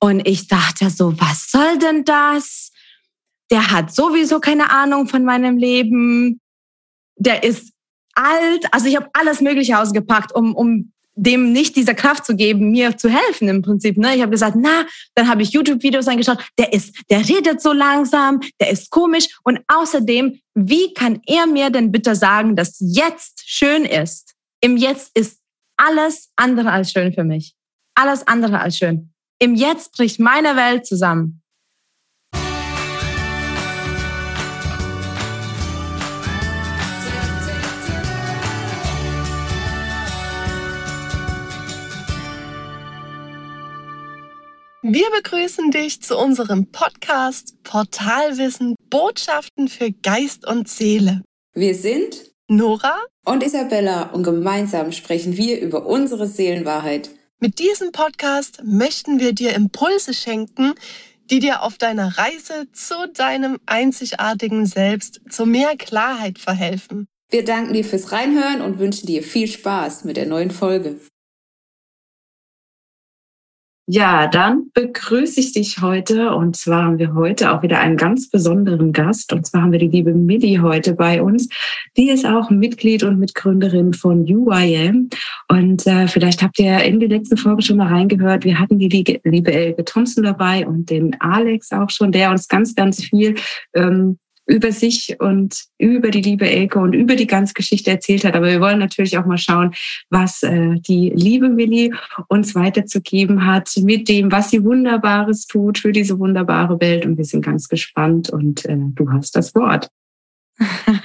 Und ich dachte so, was soll denn das? Der hat sowieso keine Ahnung von meinem Leben. Der ist alt. Also ich habe alles Mögliche ausgepackt, um, um dem nicht diese Kraft zu geben, mir zu helfen im Prinzip. Ne? Ich habe gesagt, na, dann habe ich YouTube-Videos angeschaut. Der ist, der redet so langsam, der ist komisch. Und außerdem, wie kann er mir denn bitte sagen, dass jetzt schön ist? Im Jetzt ist alles andere als schön für mich. Alles andere als schön. Im Jetzt bricht meine Welt zusammen. Wir begrüßen dich zu unserem Podcast Portalwissen Botschaften für Geist und Seele. Wir sind Nora und Isabella und gemeinsam sprechen wir über unsere Seelenwahrheit. Mit diesem Podcast möchten wir dir Impulse schenken, die dir auf deiner Reise zu deinem einzigartigen Selbst zu mehr Klarheit verhelfen. Wir danken dir fürs Reinhören und wünschen dir viel Spaß mit der neuen Folge. Ja, dann begrüße ich dich heute. Und zwar haben wir heute auch wieder einen ganz besonderen Gast. Und zwar haben wir die liebe Millie heute bei uns. Die ist auch Mitglied und Mitgründerin von UIM. Und äh, vielleicht habt ihr in die letzten Folge schon mal reingehört. Wir hatten die liebe Elke Thompson dabei und den Alex auch schon, der uns ganz, ganz viel ähm, über sich und über die liebe Elke und über die ganze Geschichte erzählt hat. Aber wir wollen natürlich auch mal schauen, was äh, die liebe Millie uns weiterzugeben hat mit dem, was sie Wunderbares tut für diese wunderbare Welt. Und wir sind ganz gespannt und äh, du hast das Wort.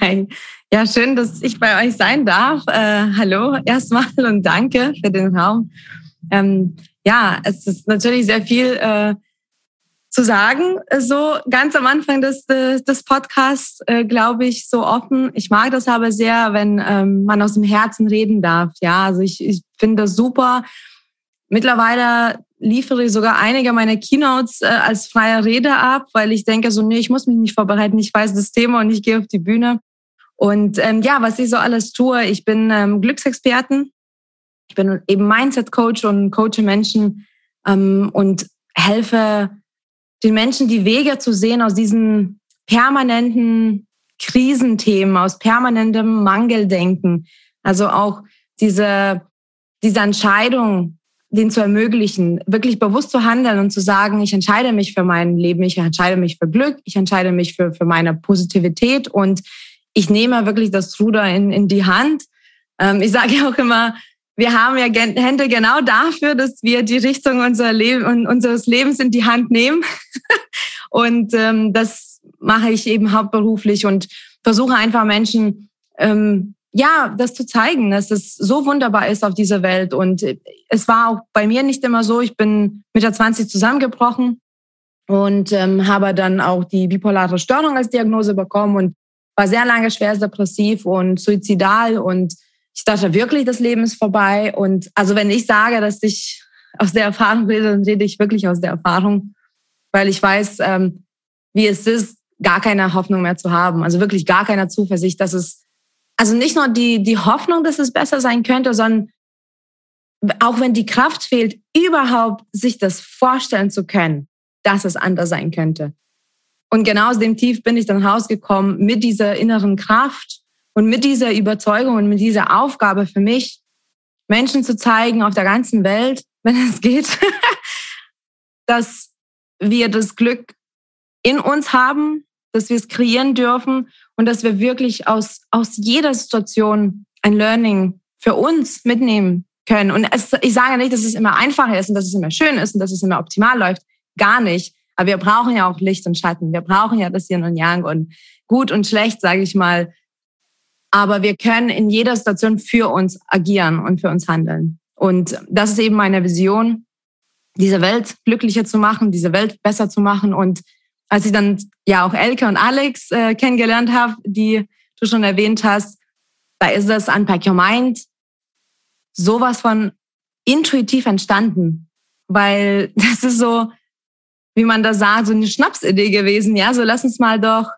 Hi. Ja, schön, dass ich bei euch sein darf. Äh, hallo erstmal und danke für den Raum. Ähm, ja, es ist natürlich sehr viel äh, zu sagen, äh, so ganz am Anfang des, des, des Podcasts, äh, glaube ich, so offen. Ich mag das aber sehr, wenn ähm, man aus dem Herzen reden darf. Ja, also ich, ich finde das super. Mittlerweile liefere ich sogar einige meiner Keynotes äh, als freie Rede ab, weil ich denke so, nee, ich muss mich nicht vorbereiten, ich weiß das Thema und ich gehe auf die Bühne. Und ähm, ja, was ich so alles tue, ich bin ähm, Glücksexperten, ich bin eben Mindset-Coach und coache Menschen ähm, und helfe den Menschen die Wege zu sehen aus diesen permanenten Krisenthemen, aus permanentem Mangeldenken. Also auch diese, diese Entscheidung, den zu ermöglichen, wirklich bewusst zu handeln und zu sagen, ich entscheide mich für mein Leben, ich entscheide mich für Glück, ich entscheide mich für, für meine Positivität und ich nehme wirklich das Ruder in, in die Hand. Ähm, ich sage ja auch immer, wir haben ja Hände genau dafür, dass wir die Richtung unser Leben, unseres Lebens in die Hand nehmen. und ähm, das mache ich eben hauptberuflich und versuche einfach Menschen, ähm, ja, das zu zeigen, dass es so wunderbar ist auf dieser Welt. Und es war auch bei mir nicht immer so. Ich bin mit der 20 zusammengebrochen und ähm, habe dann auch die bipolare Störung als Diagnose bekommen und war sehr lange schwer depressiv und suizidal und ich dachte wirklich, das Leben ist vorbei. Und also wenn ich sage, dass ich aus der Erfahrung rede, dann rede ich wirklich aus der Erfahrung, weil ich weiß, ähm, wie es ist, gar keine Hoffnung mehr zu haben. Also wirklich gar keine Zuversicht, dass es, also nicht nur die, die Hoffnung, dass es besser sein könnte, sondern auch wenn die Kraft fehlt, überhaupt sich das vorstellen zu können, dass es anders sein könnte. Und genau aus dem Tief bin ich dann rausgekommen mit dieser inneren Kraft und mit dieser Überzeugung und mit dieser Aufgabe für mich, Menschen zu zeigen auf der ganzen Welt, wenn es geht, dass wir das Glück in uns haben, dass wir es kreieren dürfen und dass wir wirklich aus, aus jeder Situation ein Learning für uns mitnehmen können. Und es, ich sage nicht, dass es immer einfach ist und dass es immer schön ist und dass es immer optimal läuft. Gar nicht. Aber wir brauchen ja auch Licht und Schatten. Wir brauchen ja das Yin und Yang und gut und schlecht, sage ich mal, aber wir können in jeder Situation für uns agieren und für uns handeln. Und das ist eben meine Vision, diese Welt glücklicher zu machen, diese Welt besser zu machen. Und als ich dann ja auch Elke und Alex äh, kennengelernt habe, die du schon erwähnt hast, da ist das Unpack Your Mind sowas von intuitiv entstanden, weil das ist so, wie man da sagt, so eine Schnapsidee gewesen. Ja, so lass uns mal doch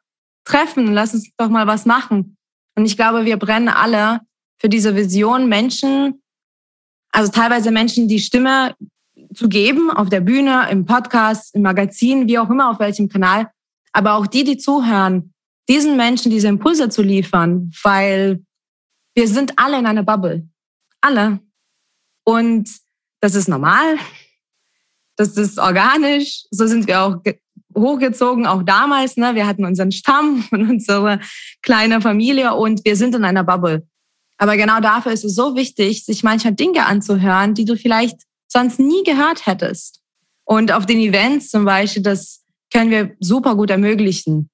treffen, lass uns doch mal was machen. Und ich glaube, wir brennen alle für diese Vision, Menschen, also teilweise Menschen die Stimme zu geben, auf der Bühne, im Podcast, im Magazin, wie auch immer, auf welchem Kanal. Aber auch die, die zuhören, diesen Menschen diese Impulse zu liefern, weil wir sind alle in einer Bubble. Alle. Und das ist normal. Das ist organisch. So sind wir auch hochgezogen, auch damals. Ne? Wir hatten unseren Stamm und unsere kleine Familie und wir sind in einer Bubble. Aber genau dafür ist es so wichtig, sich manchmal Dinge anzuhören, die du vielleicht sonst nie gehört hättest. Und auf den Events zum Beispiel, das können wir super gut ermöglichen,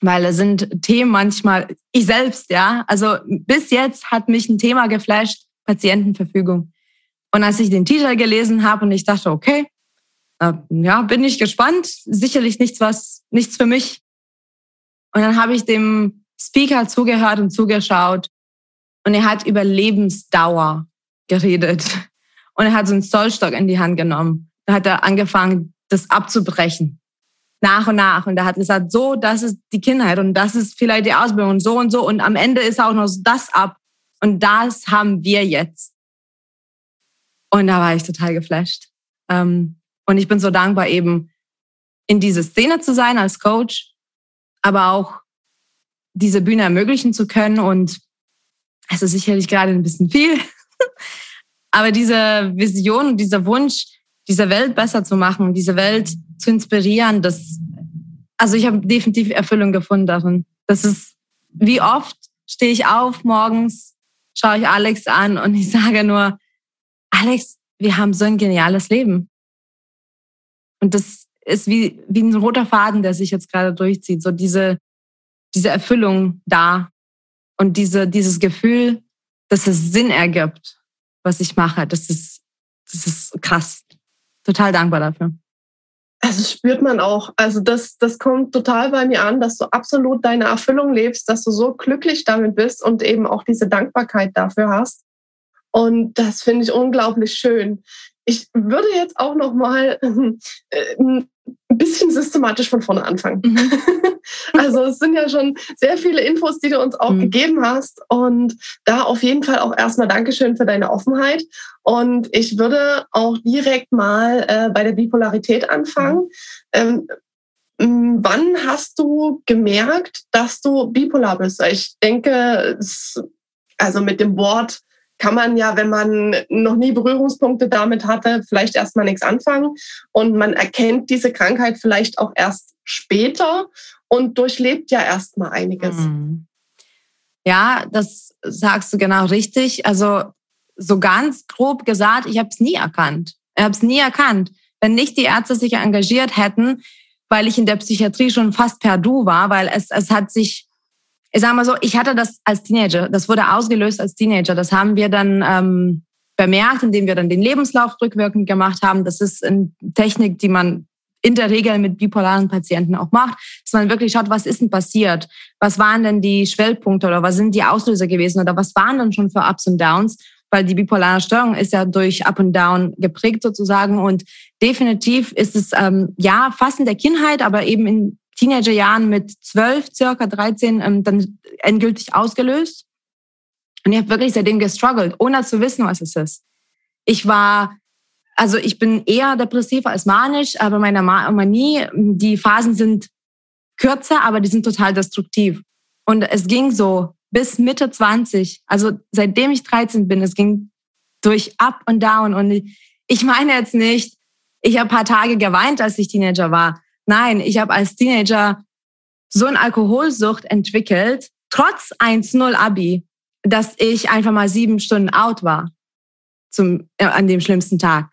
weil es sind Themen manchmal, ich selbst, ja, also bis jetzt hat mich ein Thema geflasht, Patientenverfügung. Und als ich den Titel gelesen habe und ich dachte, okay, äh, ja, bin ich gespannt, sicherlich nichts was, nichts für mich. Und dann habe ich dem Speaker zugehört und zugeschaut und er hat über Lebensdauer geredet. Und er hat so einen Zollstock in die Hand genommen. Da hat er angefangen, das abzubrechen. Nach und nach. Und er hat gesagt, so, das ist die Kindheit und das ist vielleicht die Ausbildung und so und so. Und am Ende ist auch noch das ab. Und das haben wir jetzt. Und da war ich total geflasht. Ähm, und ich bin so dankbar, eben in diese Szene zu sein als Coach, aber auch diese Bühne ermöglichen zu können. Und es ist sicherlich gerade ein bisschen viel, aber diese Vision dieser Wunsch, diese Welt besser zu machen, diese Welt zu inspirieren, das, also ich habe definitiv Erfüllung gefunden darin. Das ist, wie oft stehe ich auf morgens, schaue ich Alex an und ich sage nur, Alex, wir haben so ein geniales Leben. Und das ist wie, wie ein roter Faden, der sich jetzt gerade durchzieht. So diese, diese Erfüllung da und diese, dieses Gefühl, dass es Sinn ergibt, was ich mache. Das ist, das ist krass. Total dankbar dafür. Also spürt man auch. Also das, das kommt total bei mir an, dass du absolut deine Erfüllung lebst, dass du so glücklich damit bist und eben auch diese Dankbarkeit dafür hast. Und das finde ich unglaublich schön. Ich würde jetzt auch noch mal äh, ein bisschen systematisch von vorne anfangen. Mhm. also es sind ja schon sehr viele Infos, die du uns auch mhm. gegeben hast. Und da auf jeden Fall auch erstmal Dankeschön für deine Offenheit. Und ich würde auch direkt mal äh, bei der Bipolarität anfangen. Ähm, wann hast du gemerkt, dass du bipolar bist? Ich denke, es, also mit dem Wort kann man ja, wenn man noch nie Berührungspunkte damit hatte, vielleicht erstmal nichts anfangen. Und man erkennt diese Krankheit vielleicht auch erst später und durchlebt ja erstmal einiges. Mhm. Ja, das sagst du genau richtig. Also so ganz grob gesagt, ich habe es nie erkannt. Ich habe es nie erkannt. Wenn nicht die Ärzte sich engagiert hätten, weil ich in der Psychiatrie schon fast per Du war, weil es, es hat sich ich sage mal so, ich hatte das als Teenager, das wurde ausgelöst als Teenager. Das haben wir dann ähm, bemerkt, indem wir dann den Lebenslauf rückwirkend gemacht haben. Das ist eine Technik, die man in der Regel mit bipolaren Patienten auch macht, dass man wirklich schaut, was ist denn passiert? Was waren denn die Schwellpunkte oder was sind die Auslöser gewesen oder was waren denn schon für Ups und Downs? Weil die bipolare Störung ist ja durch Up und Down geprägt sozusagen und definitiv ist es ähm, ja fast in der Kindheit, aber eben in Teenagerjahren mit zwölf, circa 13, ähm, dann endgültig ausgelöst. Und ich habe wirklich seitdem gestruggelt, ohne zu wissen, was es ist. Ich war, also ich bin eher depressiv als manisch, aber meine Manie, die Phasen sind kürzer, aber die sind total destruktiv. Und es ging so bis Mitte 20, also seitdem ich 13 bin, es ging durch Up und Down. Und ich meine jetzt nicht, ich habe paar Tage geweint, als ich Teenager war. Nein, ich habe als Teenager so eine Alkoholsucht entwickelt, trotz 1-0 Abi, dass ich einfach mal sieben Stunden out war zum, äh, an dem schlimmsten Tag.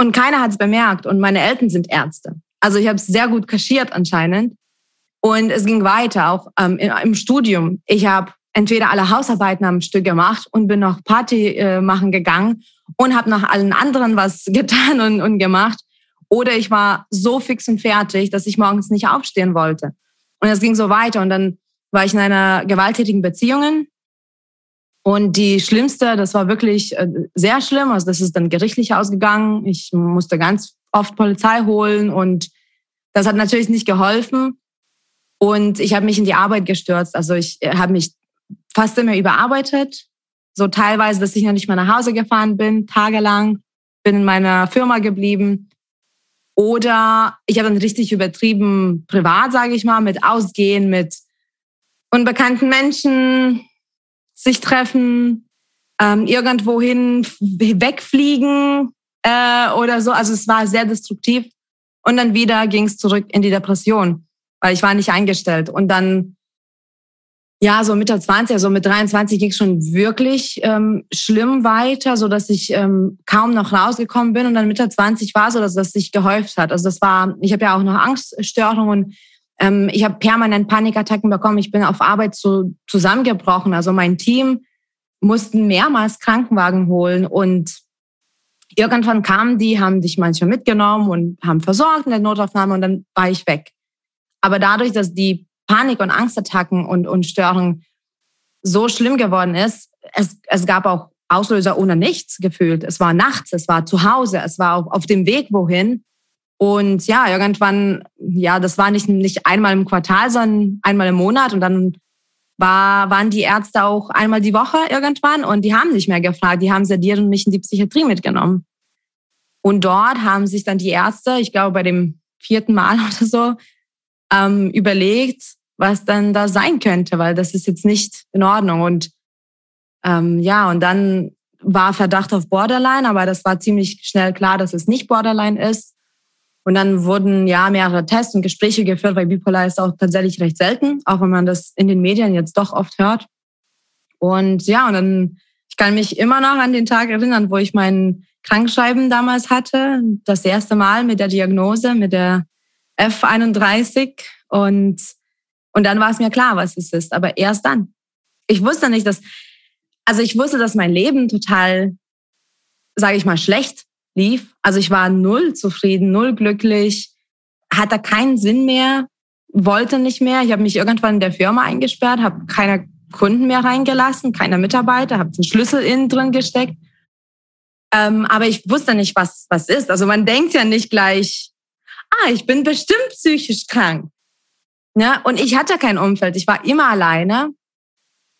Und keiner hat es bemerkt und meine Eltern sind Ärzte. Also ich habe es sehr gut kaschiert anscheinend. Und es ging weiter, auch ähm, im Studium. Ich habe entweder alle Hausarbeiten am Stück gemacht und bin noch Party äh, machen gegangen und habe nach allen anderen was getan und, und gemacht. Oder ich war so fix und fertig, dass ich morgens nicht aufstehen wollte. Und es ging so weiter. Und dann war ich in einer gewalttätigen Beziehung. Und die schlimmste, das war wirklich äh, sehr schlimm. Also das ist dann gerichtlich ausgegangen. Ich musste ganz oft Polizei holen und das hat natürlich nicht geholfen. Und ich habe mich in die Arbeit gestürzt. Also ich äh, habe mich fast immer überarbeitet. So teilweise, dass ich noch nicht mal nach Hause gefahren bin, tagelang. bin in meiner Firma geblieben. Oder ich habe dann richtig übertrieben, privat, sage ich mal, mit Ausgehen, mit unbekannten Menschen sich treffen, ähm, irgendwohin wegfliegen äh, oder so. Also es war sehr destruktiv. Und dann wieder ging es zurück in die Depression, weil ich war nicht eingestellt. Und dann, ja, so Mitte 20, also mit 23 ging es schon wirklich ähm, schlimm weiter, so dass ich ähm, kaum noch rausgekommen bin. Und dann Mitte 20 war so, dass das sich gehäuft hat. Also das war, ich habe ja auch noch Angststörungen. Ähm, ich habe permanent Panikattacken bekommen. Ich bin auf Arbeit so zusammengebrochen. Also mein Team mussten mehrmals Krankenwagen holen und irgendwann kamen die, haben dich manchmal mitgenommen und haben versorgt in der Notaufnahme und dann war ich weg. Aber dadurch, dass die Panik- und Angstattacken und, und Störungen so schlimm geworden ist, es, es gab auch Auslöser ohne nichts gefühlt. Es war nachts, es war zu Hause, es war auf, auf dem Weg wohin. Und ja, irgendwann, ja, das war nicht, nicht einmal im Quartal, sondern einmal im Monat. Und dann war, waren die Ärzte auch einmal die Woche irgendwann und die haben nicht mehr gefragt. Die haben sediert und mich in die Psychiatrie mitgenommen. Und dort haben sich dann die Ärzte, ich glaube bei dem vierten Mal oder so, ähm, überlegt, was dann da sein könnte, weil das ist jetzt nicht in Ordnung. Und ähm, ja, und dann war Verdacht auf Borderline, aber das war ziemlich schnell klar, dass es nicht Borderline ist. Und dann wurden ja mehrere Tests und Gespräche geführt, weil Bipolar ist auch tatsächlich recht selten, auch wenn man das in den Medien jetzt doch oft hört. Und ja, und dann, ich kann mich immer noch an den Tag erinnern, wo ich meinen Krankschreiben damals hatte. Das erste Mal mit der Diagnose, mit der F31. Und, und dann war es mir klar, was es ist. Aber erst dann. Ich wusste nicht, dass, also ich wusste, dass mein Leben total, sage ich mal, schlecht lief. Also ich war null zufrieden, null glücklich, hatte keinen Sinn mehr, wollte nicht mehr. Ich habe mich irgendwann in der Firma eingesperrt, habe keine Kunden mehr reingelassen, keine Mitarbeiter, habe den Schlüssel innen drin gesteckt. Ähm, aber ich wusste nicht, was was ist. Also man denkt ja nicht gleich, ah, ich bin bestimmt psychisch krank. Ja, und ich hatte kein Umfeld. Ich war immer alleine,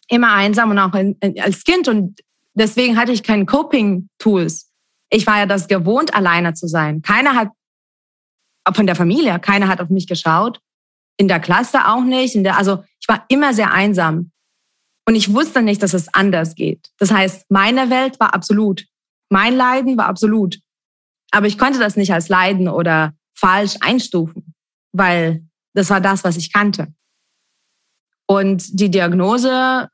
immer einsam und auch in, in, als Kind. Und deswegen hatte ich keine Coping-Tools ich war ja das gewohnt, alleine zu sein. Keiner hat, von der Familie, keiner hat auf mich geschaut. In der Klasse auch nicht. Der, also ich war immer sehr einsam. Und ich wusste nicht, dass es anders geht. Das heißt, meine Welt war absolut. Mein Leiden war absolut. Aber ich konnte das nicht als Leiden oder falsch einstufen, weil das war das, was ich kannte. Und die Diagnose,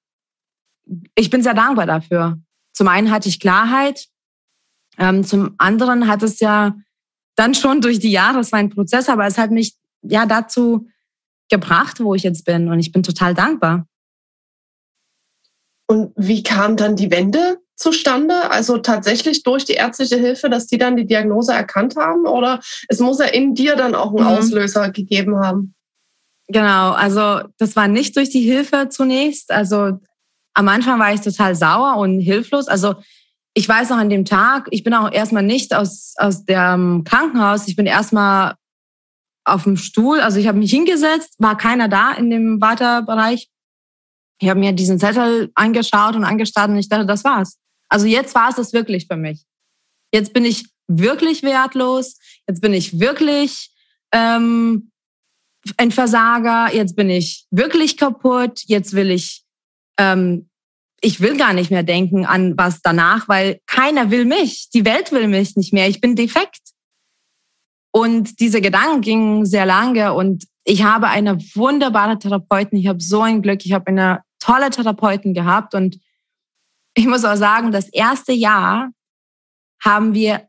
ich bin sehr dankbar dafür. Zum einen hatte ich Klarheit, ähm, zum anderen hat es ja dann schon durch die Jahre, es war ein Prozess, aber es hat mich ja dazu gebracht, wo ich jetzt bin. Und ich bin total dankbar. Und wie kam dann die Wende zustande? Also tatsächlich durch die ärztliche Hilfe, dass die dann die Diagnose erkannt haben? Oder es muss ja in dir dann auch einen mhm. Auslöser gegeben haben? Genau, also das war nicht durch die Hilfe zunächst. Also am Anfang war ich total sauer und hilflos. Also ich weiß noch an dem Tag, ich bin auch erstmal nicht aus, aus dem Krankenhaus, ich bin erstmal auf dem Stuhl, also ich habe mich hingesetzt, war keiner da in dem Wartebereich. Ich habe mir diesen Zettel angeschaut und angestarrt und ich dachte, das war's. Also jetzt war es das wirklich für mich. Jetzt bin ich wirklich wertlos, jetzt bin ich wirklich ähm, ein Versager, jetzt bin ich wirklich kaputt, jetzt will ich ähm, ich will gar nicht mehr denken an was danach, weil keiner will mich. Die Welt will mich nicht mehr. Ich bin defekt. Und diese Gedanken gingen sehr lange und ich habe eine wunderbare Therapeutin. Ich habe so ein Glück. Ich habe eine tolle Therapeutin gehabt und ich muss auch sagen, das erste Jahr haben wir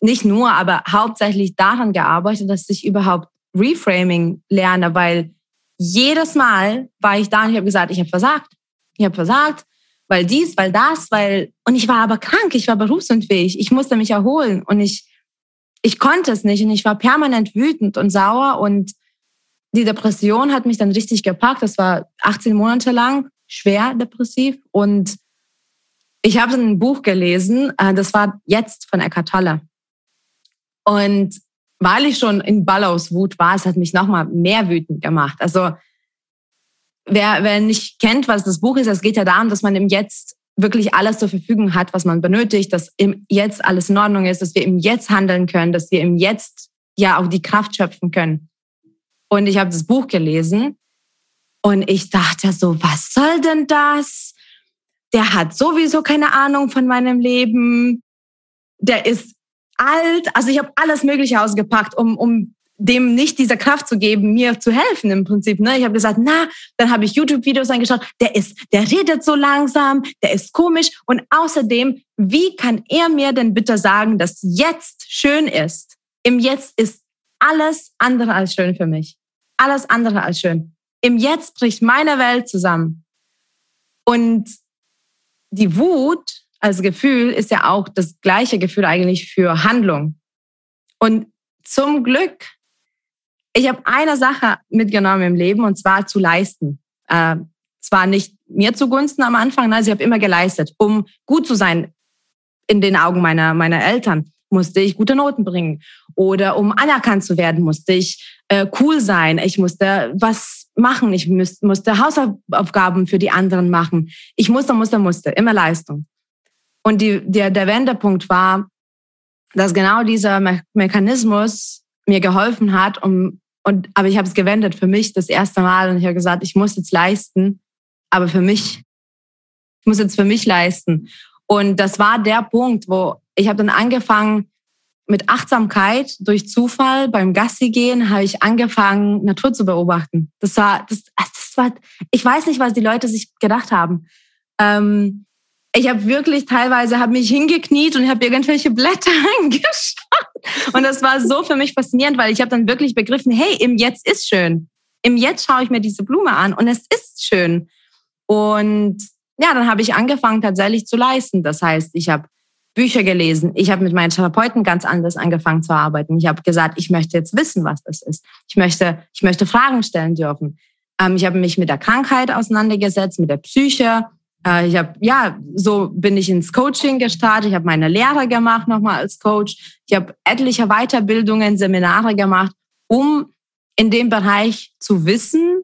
nicht nur, aber hauptsächlich daran gearbeitet, dass ich überhaupt Reframing lerne, weil jedes Mal war ich da und ich habe gesagt, ich habe versagt. Ich habe versagt, weil dies, weil das, weil und ich war aber krank, ich war berufsunfähig, ich musste mich erholen und ich ich konnte es nicht und ich war permanent wütend und sauer und die Depression hat mich dann richtig gepackt. Das war 18 Monate lang schwer depressiv und ich habe ein Buch gelesen, äh, das war jetzt von Eckhart Tolle. Und weil ich schon in Ballaus Wut war, es hat mich nochmal mehr wütend gemacht. Also wer, wer nicht kennt, was das Buch ist, es geht ja darum, dass man im Jetzt wirklich alles zur Verfügung hat, was man benötigt, dass im Jetzt alles in Ordnung ist, dass wir im Jetzt handeln können, dass wir im Jetzt ja auch die Kraft schöpfen können. Und ich habe das Buch gelesen und ich dachte so, was soll denn das? Der hat sowieso keine Ahnung von meinem Leben. Der ist alt. Also ich habe alles Mögliche ausgepackt, um, um dem nicht diese Kraft zu geben, mir zu helfen im Prinzip. Ne? Ich habe gesagt, na, dann habe ich YouTube-Videos angeschaut. Der ist, der redet so langsam, der ist komisch. Und außerdem, wie kann er mir denn bitte sagen, dass jetzt schön ist? Im Jetzt ist alles andere als schön für mich. Alles andere als schön. Im Jetzt bricht meine Welt zusammen. Und die Wut als Gefühl ist ja auch das gleiche Gefühl eigentlich für Handlung. Und zum Glück ich habe eine Sache mitgenommen im Leben und zwar zu leisten. Äh, zwar nicht mir zugunsten am Anfang, nein, ich habe immer geleistet, um gut zu sein in den Augen meiner, meiner Eltern musste ich gute Noten bringen. Oder um anerkannt zu werden, musste ich äh, cool sein. Ich musste was machen. Ich müß, musste Hausaufgaben für die anderen machen. Ich musste, musste, musste. Immer Leistung. Und die, der, der Wendepunkt war, dass genau dieser Me Mechanismus mir geholfen hat, um und, aber ich habe es gewendet für mich das erste Mal und ich habe gesagt, ich muss jetzt leisten, aber für mich. Ich muss jetzt für mich leisten. Und das war der Punkt, wo ich habe dann angefangen mit Achtsamkeit durch Zufall beim Gassi gehen habe ich angefangen Natur zu beobachten. Das war das, das war ich weiß nicht, was die Leute sich gedacht haben. Ähm, ich habe wirklich teilweise habe mich hingekniet und habe irgendwelche Blätter angeschaut. Und das war so für mich faszinierend, weil ich habe dann wirklich begriffen, hey, im Jetzt ist schön. Im Jetzt schaue ich mir diese Blume an und es ist schön. Und ja, dann habe ich angefangen tatsächlich zu leisten. Das heißt, ich habe Bücher gelesen. Ich habe mit meinen Therapeuten ganz anders angefangen zu arbeiten. Ich habe gesagt, ich möchte jetzt wissen, was das ist. Ich möchte, ich möchte Fragen stellen dürfen. Ähm, ich habe mich mit der Krankheit auseinandergesetzt, mit der Psyche, äh, ich habe, ja, so bin ich ins Coaching gestartet. Ich habe meine Lehre gemacht nochmal als Coach. Ich habe etliche Weiterbildungen, Seminare gemacht, um in dem Bereich zu wissen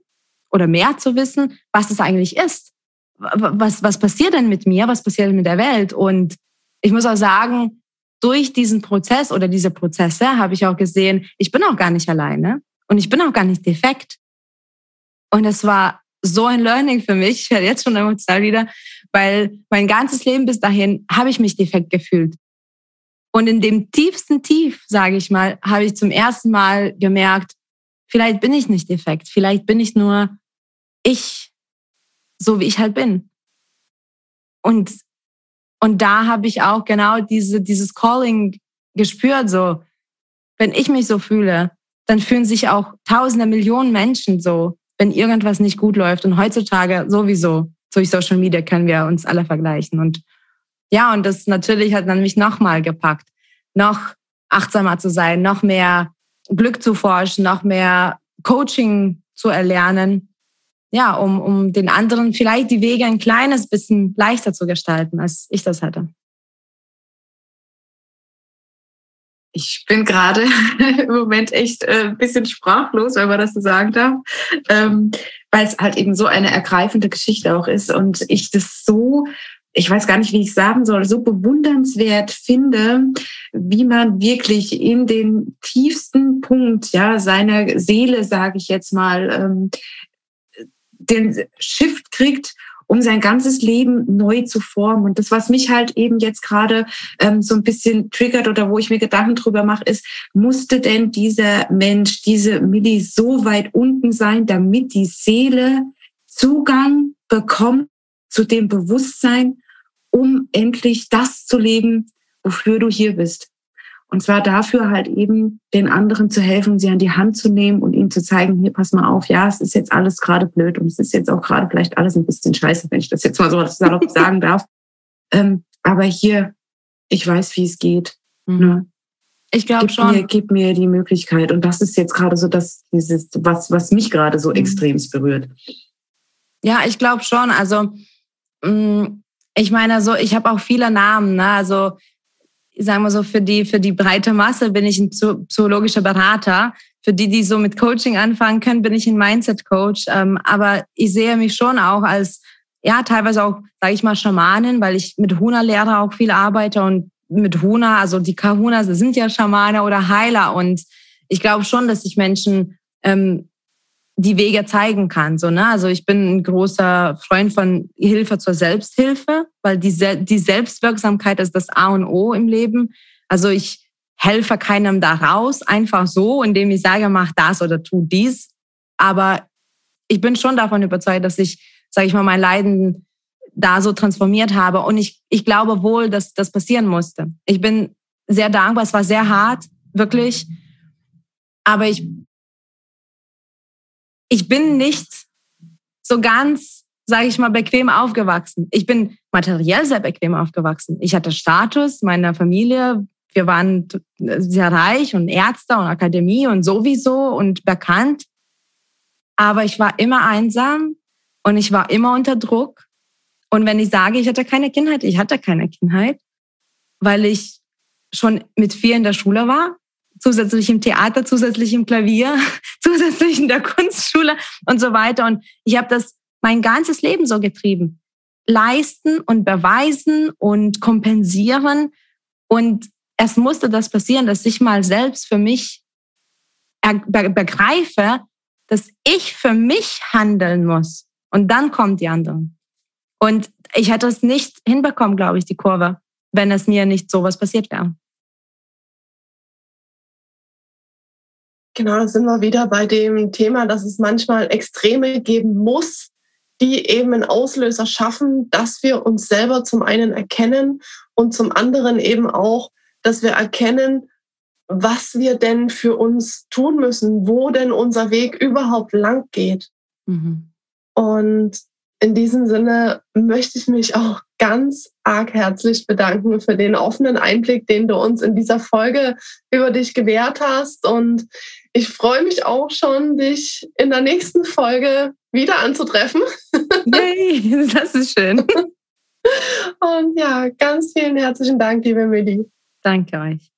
oder mehr zu wissen, was es eigentlich ist. Was, was passiert denn mit mir? Was passiert mit der Welt? Und ich muss auch sagen, durch diesen Prozess oder diese Prozesse habe ich auch gesehen, ich bin auch gar nicht alleine und ich bin auch gar nicht defekt. Und es war so ein Learning für mich. Ich werde jetzt schon emotional wieder, weil mein ganzes Leben bis dahin habe ich mich defekt gefühlt. Und in dem tiefsten Tief, sage ich mal, habe ich zum ersten Mal gemerkt, vielleicht bin ich nicht defekt, vielleicht bin ich nur ich, so wie ich halt bin. Und, und da habe ich auch genau diese, dieses Calling gespürt, so, wenn ich mich so fühle, dann fühlen sich auch tausende Millionen Menschen so wenn irgendwas nicht gut läuft. Und heutzutage sowieso durch Social Media können wir uns alle vergleichen. Und ja, und das natürlich hat dann mich nochmal gepackt, noch achtsamer zu sein, noch mehr Glück zu forschen, noch mehr Coaching zu erlernen. Ja, um, um den anderen vielleicht die Wege ein kleines bisschen leichter zu gestalten, als ich das hatte. Ich bin gerade im Moment echt äh, ein bisschen sprachlos, wenn man das so sagen darf, ähm, weil es halt eben so eine ergreifende Geschichte auch ist und ich das so, ich weiß gar nicht, wie ich sagen soll, so bewundernswert finde, wie man wirklich in den tiefsten Punkt ja seiner Seele, sage ich jetzt mal, ähm, den Shift kriegt um sein ganzes Leben neu zu formen. Und das, was mich halt eben jetzt gerade ähm, so ein bisschen triggert oder wo ich mir Gedanken drüber mache, ist, musste denn dieser Mensch, diese Milli so weit unten sein, damit die Seele Zugang bekommt zu dem Bewusstsein, um endlich das zu leben, wofür du hier bist. Und zwar dafür halt eben den anderen zu helfen, sie an die Hand zu nehmen und ihnen zu zeigen, hier, pass mal auf, ja, es ist jetzt alles gerade blöd und es ist jetzt auch gerade vielleicht alles ein bisschen scheiße, wenn ich das jetzt mal so salopp sagen darf. Ähm, aber hier, ich weiß, wie es geht. Mhm. Ne? Ich glaube schon. Mir, gib mir die Möglichkeit. Und das ist jetzt gerade so das, dieses, was, was mich gerade so mhm. extremst berührt. Ja, ich glaube schon. Also, mh, mm, ich meine, so, ich habe auch viele Namen, ne? Also sagen wir so, für die, für die breite Masse bin ich ein psychologischer Berater. Für die, die so mit Coaching anfangen können, bin ich ein Mindset-Coach. Ähm, aber ich sehe mich schon auch als ja, teilweise auch, sage ich mal, Schamanen, weil ich mit Huna-Lehrer auch viel arbeite und mit Huna, also die Kahunas sind ja Schamane oder Heiler und ich glaube schon, dass ich Menschen ähm, die Wege zeigen kann. So, ne? Also ich bin ein großer Freund von Hilfe zur Selbsthilfe, weil die, die Selbstwirksamkeit ist das A und O im Leben. Also ich helfe keinem da raus, einfach so, indem ich sage, mach das oder tu dies. Aber ich bin schon davon überzeugt, dass ich, sage ich mal, mein Leiden da so transformiert habe. Und ich, ich glaube wohl, dass das passieren musste. Ich bin sehr dankbar. Es war sehr hart, wirklich. Aber ich, ich bin nicht so ganz, sage ich mal, bequem aufgewachsen. Ich bin materiell sehr bequem aufgewachsen. Ich hatte Status meiner Familie. Wir waren sehr reich und Ärzte und Akademie und sowieso und bekannt. Aber ich war immer einsam und ich war immer unter Druck. Und wenn ich sage, ich hatte keine Kindheit, ich hatte keine Kindheit, weil ich schon mit vier in der Schule war, zusätzlich im Theater, zusätzlich im Klavier, zusätzlich in der Kunstschule und so weiter. Und ich habe das mein ganzes Leben so getrieben. Leisten und beweisen und kompensieren. Und es musste das passieren, dass ich mal selbst für mich begreife, dass ich für mich handeln muss. Und dann kommt die anderen. Und ich hätte es nicht hinbekommen, glaube ich, die Kurve, wenn es mir nicht sowas passiert wäre. Genau, da sind wir wieder bei dem Thema, dass es manchmal Extreme geben muss, die eben einen Auslöser schaffen, dass wir uns selber zum einen erkennen und zum anderen eben auch, dass wir erkennen, was wir denn für uns tun müssen, wo denn unser Weg überhaupt lang geht. Mhm. Und in diesem Sinne möchte ich mich auch ganz arg herzlich bedanken für den offenen Einblick, den du uns in dieser Folge über dich gewährt hast. Und ich freue mich auch schon, dich in der nächsten Folge wieder anzutreffen. Yay, das ist schön. Und ja, ganz vielen herzlichen Dank, liebe Millie. Danke euch.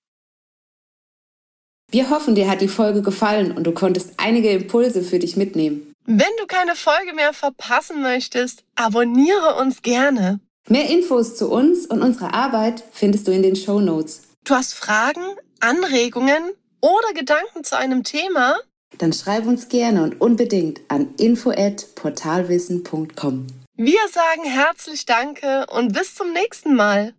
Wir hoffen, dir hat die Folge gefallen und du konntest einige Impulse für dich mitnehmen. Wenn du keine Folge mehr verpassen möchtest, abonniere uns gerne. Mehr Infos zu uns und unserer Arbeit findest du in den Show Notes. Du hast Fragen, Anregungen oder Gedanken zu einem Thema? Dann schreib uns gerne und unbedingt an info@portalwissen.com. Wir sagen herzlich Danke und bis zum nächsten Mal.